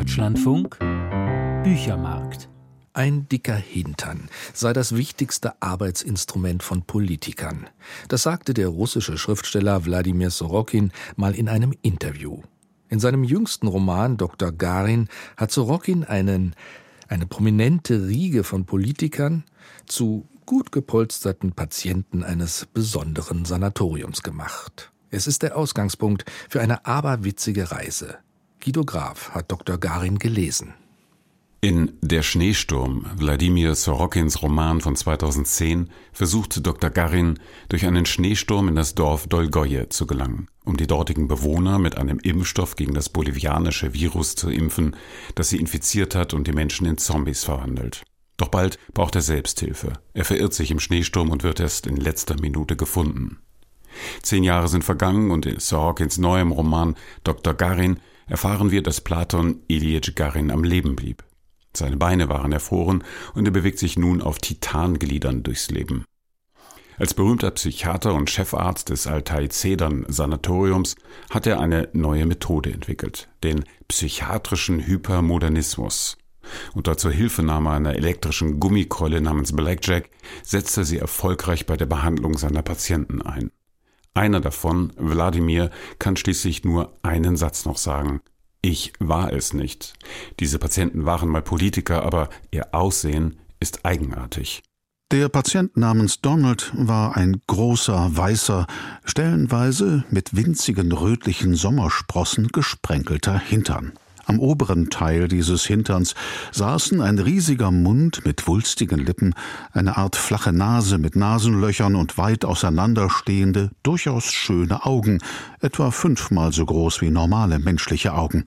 Deutschlandfunk Büchermarkt ein dicker Hintern sei das wichtigste Arbeitsinstrument von Politikern. Das sagte der russische Schriftsteller Wladimir Sorokin mal in einem Interview. In seinem jüngsten Roman Dr. Garin hat Sorokin einen, eine prominente Riege von Politikern zu gut gepolsterten Patienten eines besonderen Sanatoriums gemacht. Es ist der Ausgangspunkt für eine aberwitzige Reise. Guido Graf hat Dr. Garin gelesen. In Der Schneesturm, Wladimir Sorokins Roman von 2010, versucht Dr. Garin durch einen Schneesturm in das Dorf Dolgoje zu gelangen, um die dortigen Bewohner mit einem Impfstoff gegen das bolivianische Virus zu impfen, das sie infiziert hat und die Menschen in Zombies verwandelt. Doch bald braucht er Selbsthilfe. Er verirrt sich im Schneesturm und wird erst in letzter Minute gefunden. Zehn Jahre sind vergangen und in Sorokins neuem Roman Dr. Garin erfahren wir, dass Platon Ilyich Garin am Leben blieb. Seine Beine waren erfroren und er bewegt sich nun auf Titangliedern durchs Leben. Als berühmter Psychiater und Chefarzt des Altai-Zedern-Sanatoriums hat er eine neue Methode entwickelt, den psychiatrischen Hypermodernismus. Unter zur Hilfenahme einer elektrischen Gummikeule namens Blackjack setzt er sie erfolgreich bei der Behandlung seiner Patienten ein. Einer davon, Wladimir, kann schließlich nur einen Satz noch sagen. Ich war es nicht. Diese Patienten waren mal Politiker, aber ihr Aussehen ist eigenartig. Der Patient namens Donald war ein großer, weißer, stellenweise mit winzigen rötlichen Sommersprossen gesprenkelter Hintern. Am oberen Teil dieses Hinterns saßen ein riesiger Mund mit wulstigen Lippen, eine Art flache Nase mit Nasenlöchern und weit auseinanderstehende, durchaus schöne Augen, etwa fünfmal so groß wie normale menschliche Augen.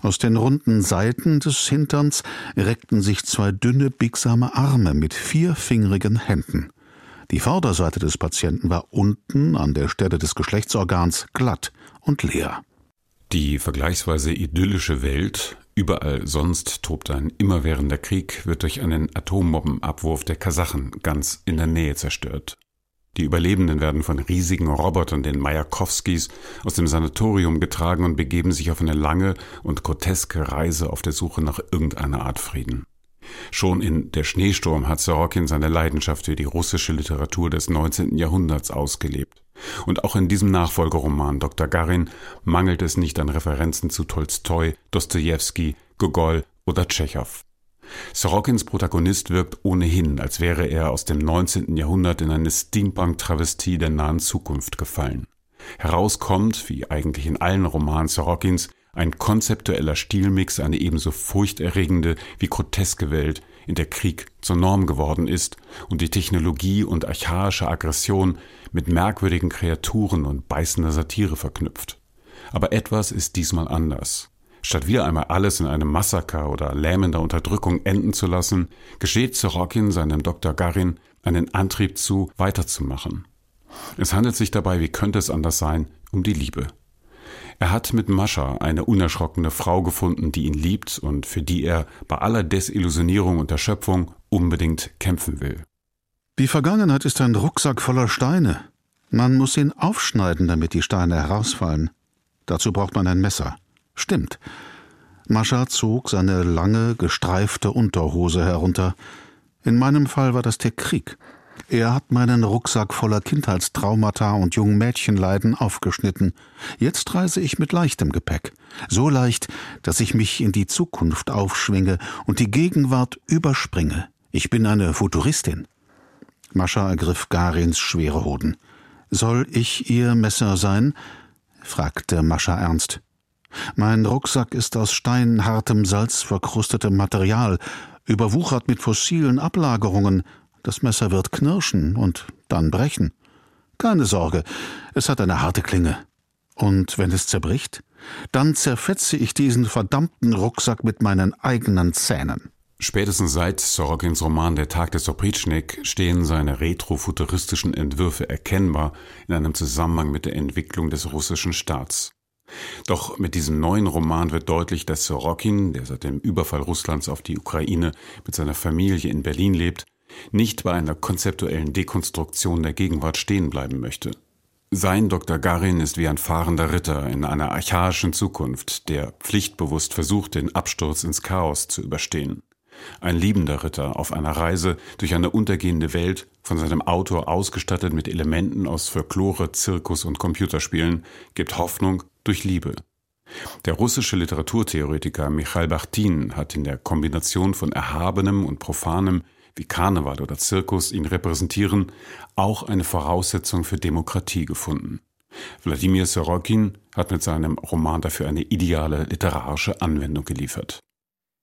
Aus den runden Seiten des Hinterns reckten sich zwei dünne, biegsame Arme mit vierfingrigen Händen. Die Vorderseite des Patienten war unten an der Stelle des Geschlechtsorgans glatt und leer. Die vergleichsweise idyllische Welt, überall sonst tobt ein immerwährender Krieg, wird durch einen Atombombenabwurf der Kasachen ganz in der Nähe zerstört. Die Überlebenden werden von riesigen Robotern, den Majakowskis, aus dem Sanatorium getragen und begeben sich auf eine lange und groteske Reise auf der Suche nach irgendeiner Art Frieden. Schon in Der Schneesturm hat Sorokin seine Leidenschaft für die russische Literatur des 19. Jahrhunderts ausgelebt. Und auch in diesem Nachfolgeroman Dr. Garin mangelt es nicht an Referenzen zu Tolstoi, Dostojewski, Gogol oder Tschechow. Sorokins Protagonist wirkt ohnehin, als wäre er aus dem 19. Jahrhundert in eine Steampunk-Travestie der nahen Zukunft gefallen. Herauskommt, wie eigentlich in allen Romanen Sorokins, ein konzeptueller Stilmix, eine ebenso furchterregende wie groteske Welt, in der Krieg zur Norm geworden ist und die Technologie und archaische Aggression mit merkwürdigen Kreaturen und beißender Satire verknüpft. Aber etwas ist diesmal anders. Statt wieder einmal alles in einem Massaker oder lähmender Unterdrückung enden zu lassen, gesteht Sorokin seinem Dr. Garin einen Antrieb zu, weiterzumachen. Es handelt sich dabei, wie könnte es anders sein, um die Liebe. Er hat mit Mascha eine unerschrockene Frau gefunden, die ihn liebt und für die er bei aller Desillusionierung und Erschöpfung unbedingt kämpfen will. Die Vergangenheit ist ein Rucksack voller Steine. Man muss ihn aufschneiden, damit die Steine herausfallen. Dazu braucht man ein Messer. Stimmt. Mascha zog seine lange, gestreifte Unterhose herunter. In meinem Fall war das der Krieg. Er hat meinen Rucksack voller Kindheitstraumata und jungen Mädchenleiden aufgeschnitten. Jetzt reise ich mit leichtem Gepäck. So leicht, dass ich mich in die Zukunft aufschwinge und die Gegenwart überspringe. Ich bin eine Futuristin. Mascha ergriff Garins schwere Hoden. Soll ich Ihr Messer sein? fragte Mascha ernst. Mein Rucksack ist aus steinhartem, salzverkrustetem Material, überwuchert mit fossilen Ablagerungen, das Messer wird knirschen und dann brechen. Keine Sorge, es hat eine harte Klinge. Und wenn es zerbricht, dann zerfetze ich diesen verdammten Rucksack mit meinen eigenen Zähnen. Spätestens seit Sorokins Roman Der Tag des Oprichnik stehen seine retrofuturistischen Entwürfe erkennbar in einem Zusammenhang mit der Entwicklung des russischen Staats. Doch mit diesem neuen Roman wird deutlich, dass Sorokin, der seit dem Überfall Russlands auf die Ukraine mit seiner Familie in Berlin lebt, nicht bei einer konzeptuellen Dekonstruktion der Gegenwart stehen bleiben möchte. Sein Dr. Garin ist wie ein fahrender Ritter in einer archaischen Zukunft, der pflichtbewusst versucht, den Absturz ins Chaos zu überstehen. Ein liebender Ritter auf einer Reise durch eine untergehende Welt, von seinem Autor ausgestattet mit Elementen aus Folklore, Zirkus und Computerspielen, gibt Hoffnung durch Liebe. Der russische Literaturtheoretiker Michail Bachtin hat in der Kombination von Erhabenem und Profanem wie Karneval oder Zirkus ihn repräsentieren, auch eine Voraussetzung für Demokratie gefunden. Wladimir Sorokin hat mit seinem Roman dafür eine ideale literarische Anwendung geliefert.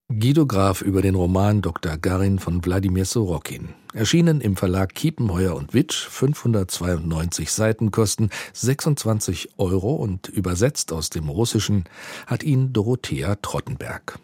Guido Graf über den Roman Dr. Garin von Wladimir Sorokin. Erschienen im Verlag Kiepenheuer und Witsch, 592 Seiten kosten 26 Euro und übersetzt aus dem Russischen hat ihn Dorothea Trottenberg.